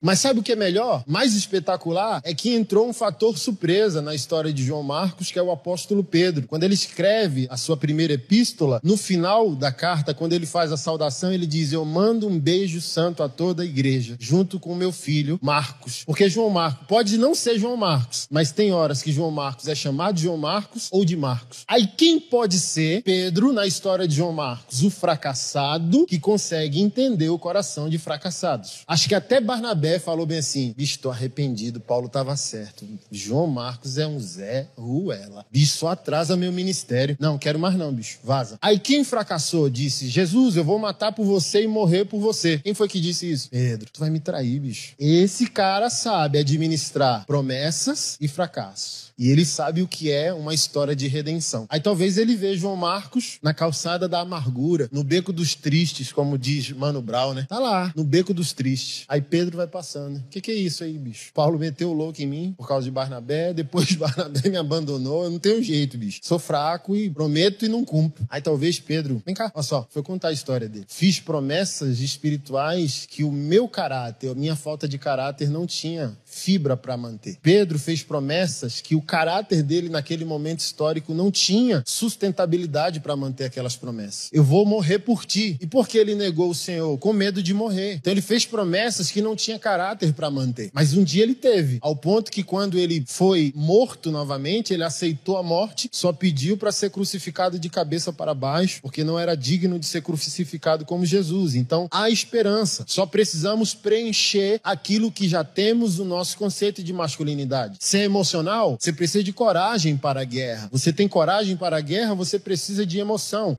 Mas sabe o que é melhor? Mais espetacular é que entrou um fator surpresa na história de João Marcos, que é o apóstolo Pedro. Quando ele escreve a sua primeira epístola, no final da carta, quando ele faz a saudação, ele diz: Eu mando um beijo santo a toda a igreja, junto com meu filho Marcos. Porque João Marcos pode não ser João Marcos, mas tem horas que João Marcos é chamado de João Marcos ou de Marcos. Aí quem pode ser Pedro na história de João Marcos? O fracassado que consegue entender o coração de fracassados. Acho que até Barnabé falou bem assim: estou arrependido, Paulo estava certo. João Marcos é um Zé Ruela. Bicho, só atrasa meu ministério. Não, quero mais não, bicho, vaza. Aí quem fracassou disse: Jesus, eu vou matar por você e morrer por você. Quem foi que disse isso? Pedro, tu vai me trair, bicho. Esse cara sabe administrar promessas e fracassos. E ele sabe o que é uma história de redenção. Aí talvez ele veja João Marcos na calçada da amargura, no beco dos tristes, como diz Mano Brown, né? Tá lá, no beco dos tristes. Aí Pedro vai passando. O que, que é isso aí, bicho? Paulo meteu o louco em mim por causa de Barnabé, depois Barnabé me abandonou. Eu não tenho jeito, bicho. Sou fraco e prometo e não cumpro. Aí talvez Pedro, vem cá, olha só, foi contar a história dele. Fiz promessas espirituais que o meu caráter, a minha falta de caráter não tinha fibra para manter. Pedro fez promessas que o caráter dele naquele momento histórico não tinha sustentabilidade para manter aquelas promessas. Eu vou morrer por ti. E por que ele negou o Senhor? Com medo de morrer. Então ele fez promessas que não tinha caráter para manter. Mas um dia ele teve, ao ponto que quando ele foi morto novamente, ele aceitou a morte, só pediu para ser crucificado de cabeça para baixo, porque não era digno de ser crucificado como Jesus. Então há esperança. Só precisamos preencher aquilo que já temos no nosso conceito de masculinidade. Ser emocional, você precisa de coragem para a guerra. Você tem coragem para a guerra, você precisa de emoção.